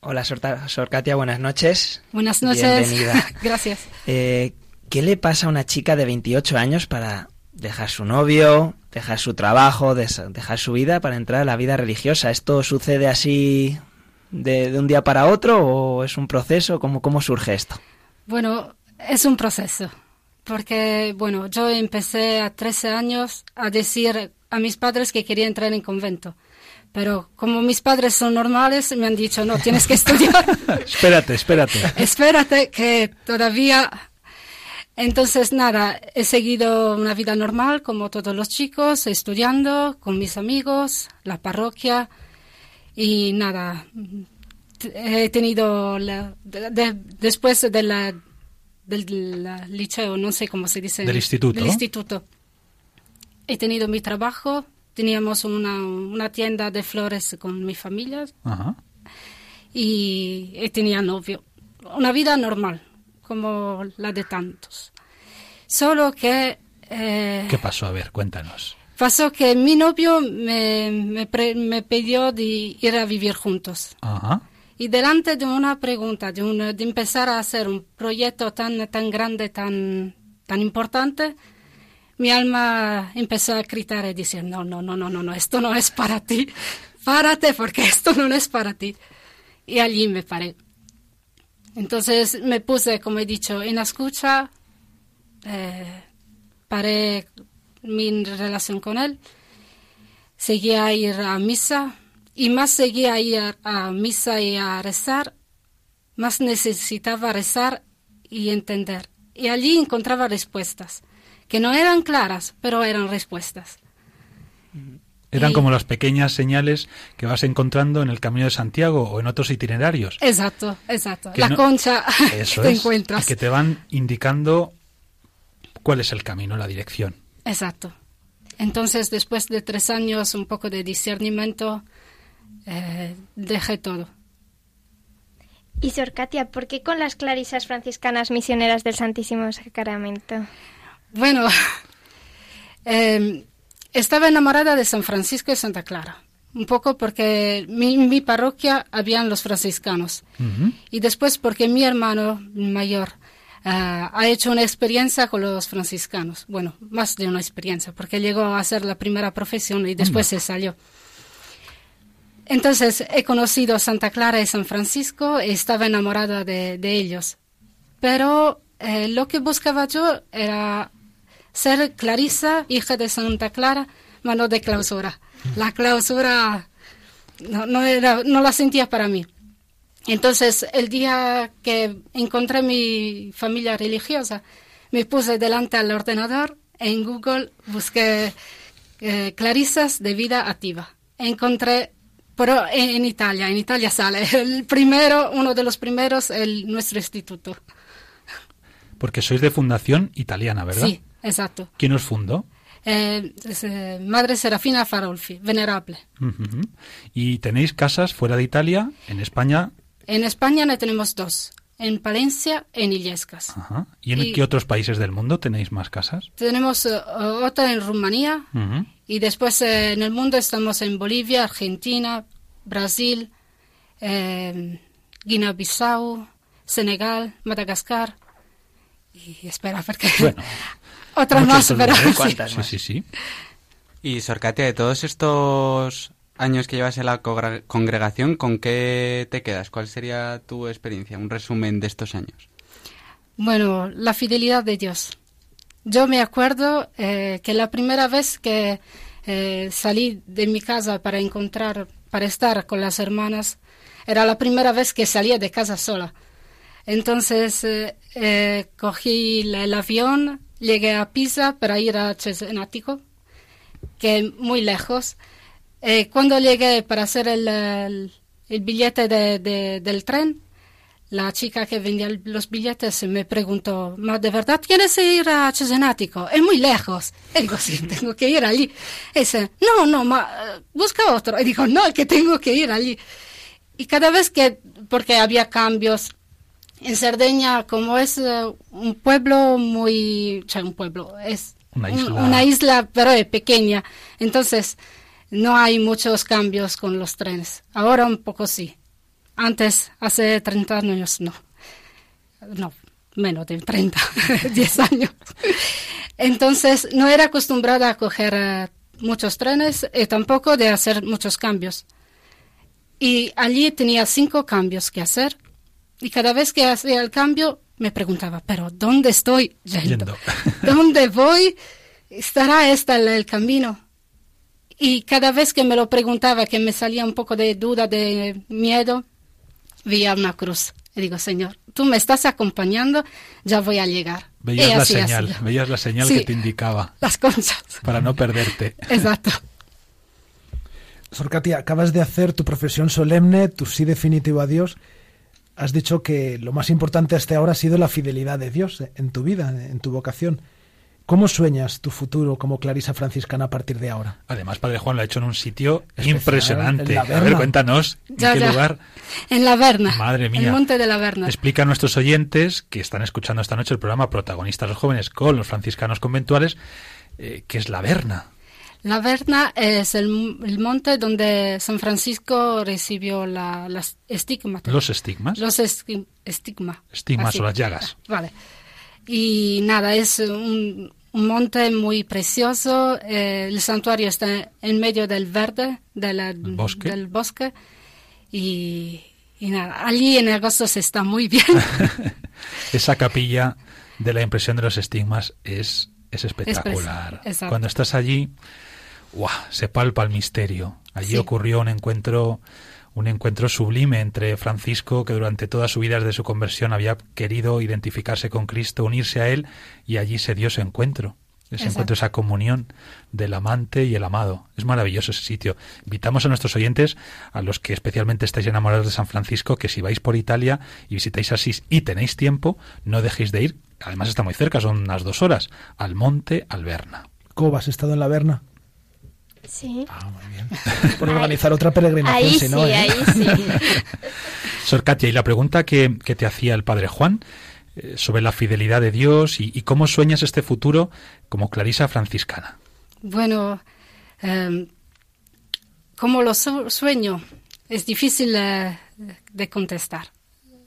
Hola, Sorta- Sorcatia, buenas noches. Buenas noches. Bienvenida. Gracias. Eh, ¿Qué le pasa a una chica de 28 años para dejar su novio, dejar su trabajo, dejar su vida para entrar a la vida religiosa? ¿Esto sucede así de, de un día para otro o es un proceso? ¿Cómo, cómo surge esto? Bueno, es un proceso, porque, bueno, yo empecé a 13 años a decir a mis padres que quería entrar en convento. Pero como mis padres son normales, me han dicho, no, tienes que estudiar. espérate, espérate. Espérate, que todavía... Entonces, nada, he seguido una vida normal como todos los chicos, estudiando con mis amigos, la parroquia y nada. He tenido, la- de- de- después de la, del liceo, no sé cómo se dice. Del instituto. Del instituto. He tenido mi trabajo, teníamos una, una tienda de flores con mi familia Ajá. y eh, tenía novio. Una vida normal, como la de tantos. Solo que eh, ¿Qué pasó? A ver, cuéntanos. Pasó que mi novio me, me, pre- me pidió de ir a vivir juntos. Ajá. Y delante de una pregunta, de, una- de empezar a hacer un proyecto tan, tan grande, tan, tan importante, mi alma empezó a gritar y decir, no, no, no, no, no, no, esto no es para ti. Párate porque esto no es para ti. Y allí me paré. Entonces me puse, como he dicho, en la escucha, eh, paré mi relación con él. Seguía a ir a misa y más seguía a ir a misa y a rezar, más necesitaba rezar y entender. Y allí encontraba respuestas, que no eran claras, pero eran respuestas. Eran como las pequeñas señales que vas encontrando en el Camino de Santiago o en otros itinerarios. Exacto, exacto. Que La no- concha Eso te es. encuentras. que te van indicando cuál es el camino, la dirección. Exacto. Entonces, después de tres años, un poco de discernimiento, eh, dejé todo. Y Sor Katia, ¿por qué con las clarisas franciscanas misioneras del Santísimo Sacramento? Bueno, eh, estaba enamorada de San Francisco y Santa Clara. Un poco porque mi, en mi parroquia habían los franciscanos. Y después porque mi hermano mayor ha hecho una experiencia con los franciscanos. Bueno, más de una experiencia, porque llegó a hacer la primera profesión y después se salió. Entonces he conocido Santa Clara y San Francisco y estaba enamorada de, de ellos. Pero eh, lo que buscaba yo era ser Clarisa, hija de Santa Clara, mano de clausura. La clausura no, no, era, no la sentía para mí. Entonces, el día que encontré mi familia religiosa, me puse delante al ordenador, en Google busqué eh, clarisas de vida activa. Encontré, pero en, en Italia, en Italia sale, el primero, uno de los primeros, el, nuestro instituto. Porque sois de fundación italiana, ¿verdad? Sí, exacto. ¿Quién os fundó? Eh, es, eh, Madre Serafina Farolfi, venerable. ¿Y tenéis casas fuera de Italia, en España? En España no tenemos dos, en Palencia y en Illescas. Ajá. ¿Y en Y- qué otros países del mundo tenéis más casas? Tenemos eh, otra en Rumanía y después eh, en el mundo estamos en Bolivia, Argentina, Brasil, eh, Guinea-Bissau, Senegal, Madagascar y espera porque Bueno, otras muchos más, pero sí. Sí, sí. Y Sorcatia, de todos estos años que llevas en la congregación, ¿con qué te quedas? ¿Cuál sería tu experiencia? Un resumen de estos años. Bueno, la fidelidad de Dios. Yo me acuerdo eh, que la primera vez que eh, salí de mi casa para encontrar, para estar con las hermanas, era la primera vez que salía de casa sola. Entonces eh, eh, cogí el avión, llegué a Pisa para ir a Cesenatico, que muy lejos. Eh, cuando llegué para hacer el, el- el billete de- de- del tren, la chica que vendía los billetes me preguntó, ¿Ma de verdad quieres ir a Cesenatico? Es muy lejos. Y digo, sí, tengo que ir allí. Y dice, no, no, ma, busca otro. Y digo, no, que tengo que ir allí. Y cada vez que, porque había cambios, en Cerdeña, como es eh, un pueblo muy, o sea, un pueblo, es Una un- isla. una isla, pero es pequeña. Entonces, no hay muchos cambios con los trenes. Ahora un poco sí. Antes, hace 30 años, no. No, menos de 30, 10 años. Entonces, no era acostumbrada a coger eh, muchos trenes y tampoco de hacer muchos cambios. Y allí tenía cinco cambios que hacer. Y cada vez que hacía el cambio, me preguntaba, ¿pero dónde estoy yendo? Yendo. ¿Dónde voy? ¿Estará esta el, el camino? Y cada vez que me lo preguntaba, que me salía un poco de duda, de miedo, veía una cruz. Y digo, Señor, tú me estás acompañando, ya voy a llegar. Veías la señal, veías la señal Sí. que te indicaba Las conchas. para no perderte. Exacto. Sor Katia, acabas de hacer tu profesión solemne, tu sí definitivo a Dios. Has dicho que lo más importante hasta ahora ha sido la fidelidad de Dios en tu vida, en tu vocación. ¿Cómo sueñas tu futuro como Clarisa franciscana a partir de ahora? Además, Padre Juan lo ha hecho en un sitio Especial, impresionante. en la A ver, cuéntanos, ¿en qué ya. lugar? En la Verna. Madre mía. El monte de la Verna. Explica a nuestros oyentes que están escuchando esta noche el programa Protagonistas los jóvenes con los franciscanos conventuales, eh, que es la Verna. La Verna es el, el monte donde San Francisco recibió la, las estigmas. Los estigmas. Los esti- estigma. Estigmas Así. o las llagas. Vale. Y nada, es un, un monte muy precioso. eh, el santuario está en medio del verde, de la- bosque. del bosque. Y, y nada, allí en agosto se está muy bien. Esa capilla de la impresión de los estigmas es Es espectacular. Es. Cuando estás allí, ¡guau! se palpa el misterio. Allí Sí. ocurrió un encuentro un encuentro sublime entre Francisco, que durante toda su vida desde su conversión había querido identificarse con Cristo, unirse a él, y allí se dio ese encuentro. Ese Exacto. encuentro, esa comunión del amante y el amado. Es maravilloso ese sitio. Invitamos a nuestros oyentes, a los que especialmente estáis enamorados de San Francisco, que si vais por Italia y visitáis Asís y tenéis tiempo, no dejéis de ir. Además está muy cerca, son unas dos horas, al monte Alberna. ¿Cómo has estado en la Berna? Sí. Ah, muy bien. Por organizar otra peregrinación, Ahí si sí, no, ¿eh? ahí sí. Sor Katia, y la pregunta que, que te hacía el padre Juan eh, sobre la fidelidad de Dios y, y cómo sueñas este futuro como Clarisa franciscana. Bueno, eh, como lo su- sueño, es difícil eh, de contestar.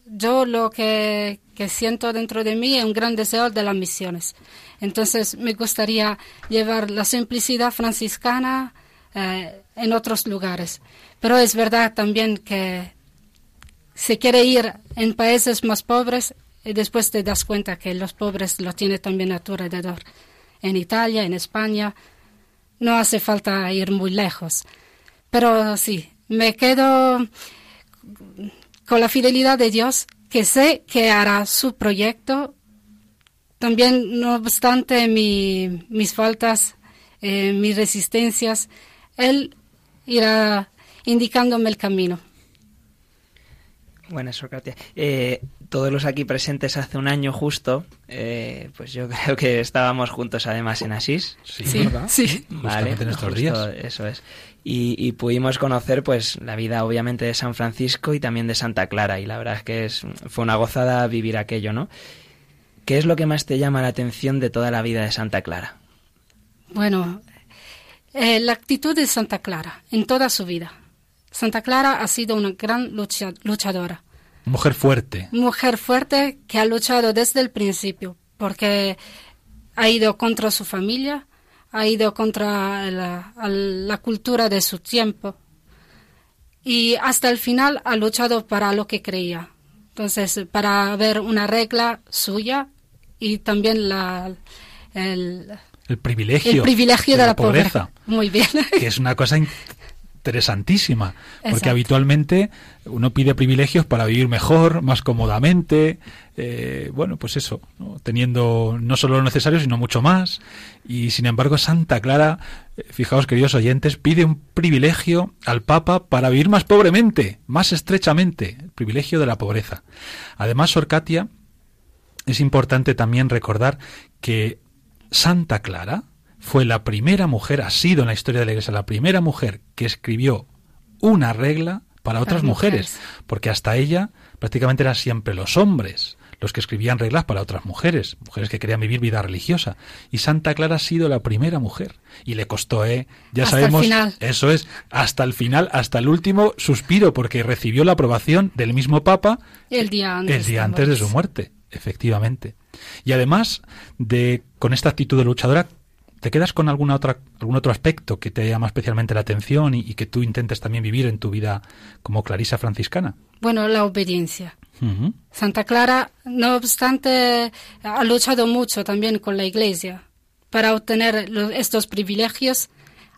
Yo lo que, que siento dentro de mí es un gran deseo de las misiones. Entonces me gustaría llevar la simplicidad franciscana eh, en otros lugares. Pero es verdad también que se quiere ir en países más pobres y después te das cuenta que los pobres lo tiene también a tu alrededor. En Italia, en España, no hace falta ir muy lejos. Pero sí, me quedo con la fidelidad de Dios, que sé que hará su proyecto. También, no obstante mi- mis faltas, eh, mis resistencias, Él irá indicándome el camino. Buenas, Socrates. Eh, todos los aquí presentes hace un año justo, eh, pues yo creo que estábamos juntos además en Asís. Sí, Sí, ¿verdad? sí. Vale, en estos días. Eso es. Y, y pudimos conocer pues la vida obviamente de San Francisco y también de Santa Clara y la verdad es que es, fue una gozada vivir aquello, ¿no? ¿Qué es lo que más te llama la atención de toda la vida de Santa Clara? Bueno, eh, la actitud de Santa Clara en toda su vida. Santa Clara ha sido una gran lucha- luchadora. Mujer fuerte. mujer fuerte que ha luchado desde el principio, porque ha ido contra su familia, ha ido contra la, cultura de su tiempo y hasta el final ha luchado para lo que creía. Entonces, para ver una regla suya y también la, el, El privilegio. el privilegio de, la, pobreza. Muy bien. que es una cosa interesantísima, porque Exacto. habitualmente uno pide privilegios para vivir mejor, más cómodamente, eh, bueno, pues eso, ¿no? teniendo no solo lo necesario, sino mucho más. Y sin embargo, Santa Clara, eh, fijaos queridos oyentes, pide un privilegio al Papa para vivir más pobremente, más estrechamente, el privilegio de la pobreza. Además, Sor Katia, es importante también recordar que Santa Clara fue la primera mujer, ha sido en la historia de la Iglesia la primera mujer que escribió una regla para otras mujeres, mujeres. porque hasta ella prácticamente eran siempre los hombres los que escribían reglas para otras mujeres, mujeres que querían vivir vida religiosa. Y Santa Clara ha sido la primera mujer. Y le costó, ¿eh? Ya Hasta el sabemos, final. eso es, hasta el final, hasta el último suspiro, porque recibió la aprobación del mismo Papa El día antes. el día antes de su muerte, efectivamente. Y además de con esta actitud de luchadora, ¿te quedas con alguna otra algún otro aspecto que te llama especialmente la atención y, y que tú intentes también vivir en tu vida como Clarisa franciscana? Bueno, la obediencia. Santa Clara, no obstante, ha luchado mucho también con la Iglesia. Para obtener estos privilegios,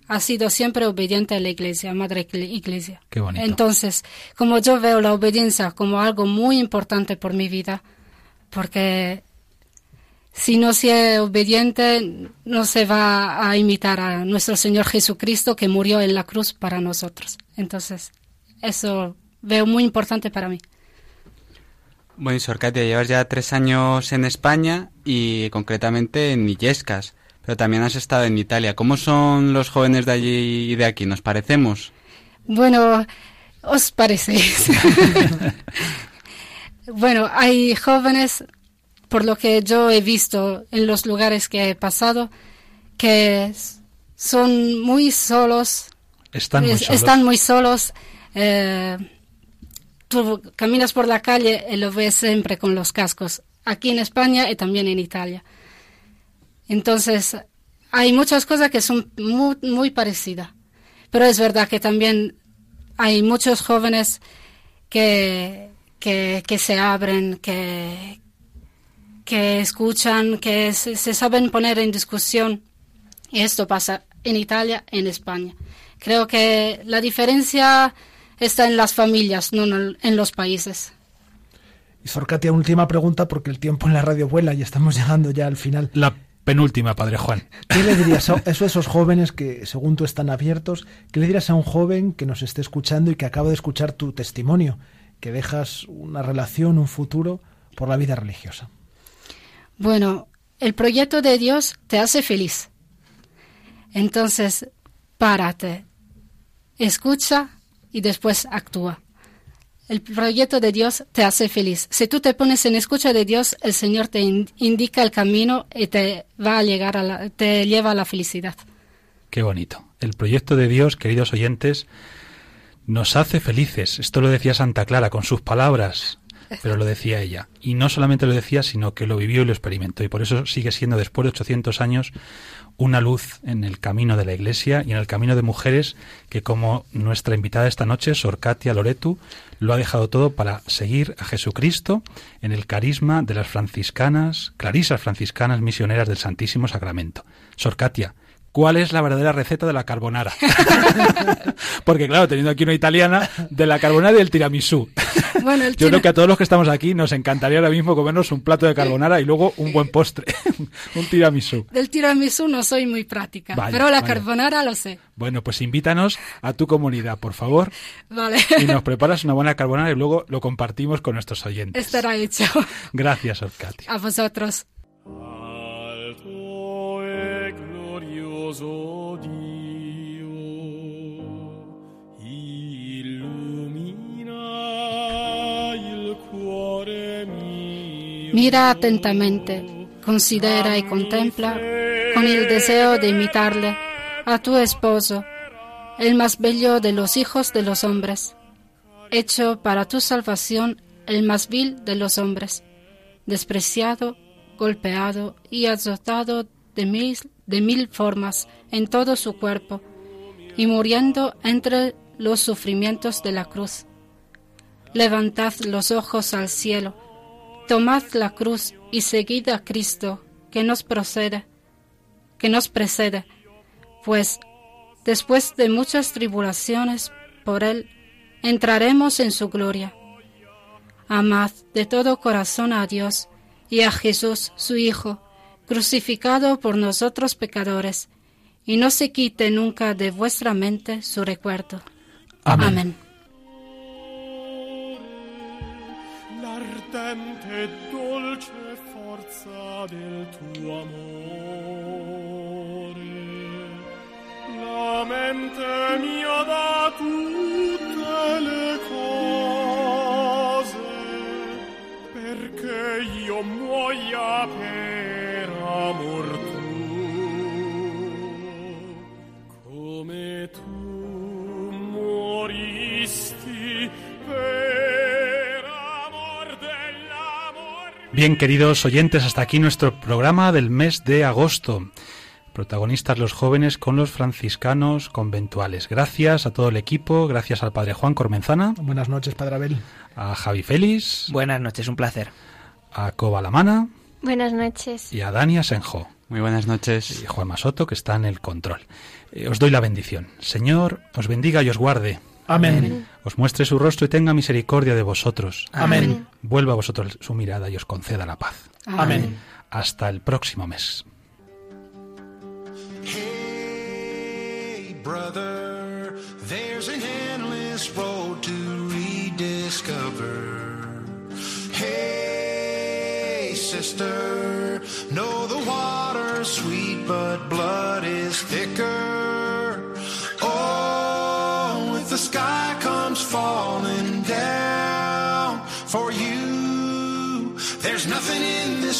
ha sido siempre obediente a la Iglesia, Madre Igle- Iglesia. Qué bonito. Entonces, como yo veo la obediencia como algo muy importante por mi vida, porque si no se es obediente, no se va a imitar a nuestro Señor Jesucristo que murió en la cruz para nosotros. Entonces, eso veo muy importante para mí. Bueno, y Sor Katia, llevas ya tres años en España y concretamente en Illescas, pero también has estado en Italia. ¿Cómo son los jóvenes de allí y de aquí? ¿Nos parecemos? Bueno, os parecéis. bueno, hay jóvenes, por lo que yo he visto en los lugares que he pasado, que son muy solos, Están muy solos. están muy solos. eh, tú caminas por la calle y lo ves siempre con los cascos, aquí en España y también en Italia. Entonces, hay muchas cosas que son muy, muy parecidas. Pero es verdad que también hay muchos jóvenes que, que, que se abren, que, que escuchan, que se, se saben poner en discusión. Y esto pasa en Italia, en España. Creo que la diferencia está en las familias, no en los países. Y Sorcatia, última pregunta porque el tiempo en la radio vuela y estamos llegando ya al final. La penúltima, Padre Juan. ¿Qué le dirías a eso a esos jóvenes que, según tú, están abiertos? ¿Qué le dirías a un joven que nos esté escuchando y que acaba de escuchar tu testimonio? Que dejas una relación, un futuro por la vida religiosa. Bueno, el proyecto de Dios te hace feliz. Entonces, párate, escucha y después actúa. El proyecto de Dios te hace feliz. Si tú te pones en escucha de Dios, el Señor te in- indica el camino y te va a llegar a la, te lleva a la felicidad. Qué bonito. El proyecto de Dios, queridos oyentes, nos hace felices. Esto lo decía Santa Clara con sus palabras, pero lo decía ella. Y no solamente lo decía, sino que lo vivió y lo experimentó. Y por eso sigue siendo, después de 800 años, una luz en el camino de la Iglesia y en el camino de mujeres que, como nuestra invitada esta noche, Sor Katia Loretu, lo ha dejado todo para seguir a Jesucristo en el carisma de las franciscanas, clarisas franciscanas misioneras del Santísimo Sacramento. Sor Katia, ¿Cuál es la verdadera receta de la carbonara? Porque claro, teniendo aquí una italiana, de la carbonara y del tiramisú. Bueno, el Yo creo que a todos los que estamos aquí nos encantaría ahora mismo comernos un plato de carbonara y luego un buen postre, un tiramisú. del tiramisú no soy muy práctica, pero la carbonara lo sé. Bueno, pues invítanos a tu comunidad, por favor, Vale, y nos preparas una buena carbonara y luego lo compartimos con nuestros oyentes. estará hecho. Gracias, Orcati. A vosotros. Mira atentamente, considera y contempla con el deseo de imitarle a tu esposo, el más bello de los hijos de los hombres, hecho para tu salvación el más vil de los hombres, despreciado, golpeado y azotado de mil, de mil formas en todo su cuerpo, y muriendo entre los sufrimientos de la cruz. Levantad los ojos al cielo, tomad la cruz y seguid a Cristo que nos procede, que nos precede, pues después de muchas tribulaciones por él entraremos en su gloria. Amad de todo corazón a Dios y a Jesús su Hijo, crucificado por nosotros pecadores, y no se quite nunca de vuestra mente su recuerdo. Amén. Amén. l'ardente e dolce forza del tuo amore. La mente mia da tutte le cose, perché io muoia per Bien, queridos oyentes, hasta aquí nuestro programa del mes de agosto. Protagonistas los jóvenes con los franciscanos conventuales. Gracias a todo el equipo, gracias al padre Juan Cormenzana, Buenas noches, Padre Abel. a Javi Félix, Buenas noches, un placer. a Coba Lamana Buenas noches. y a Dani Asenjo. Muy buenas noches. y Juan Masoto, que está en el control. Eh, os doy la bendición. Señor, os bendiga y os guarde. Amén. Os muestre su rostro y tenga misericordia de vosotros. Amén. Vuelva a vosotros su mirada y os conceda la paz. Amén. Hasta el próximo mes. Hey, brother, there's an endless road to rediscover. Hey, sister, know the water's sweet, but blood is thicker.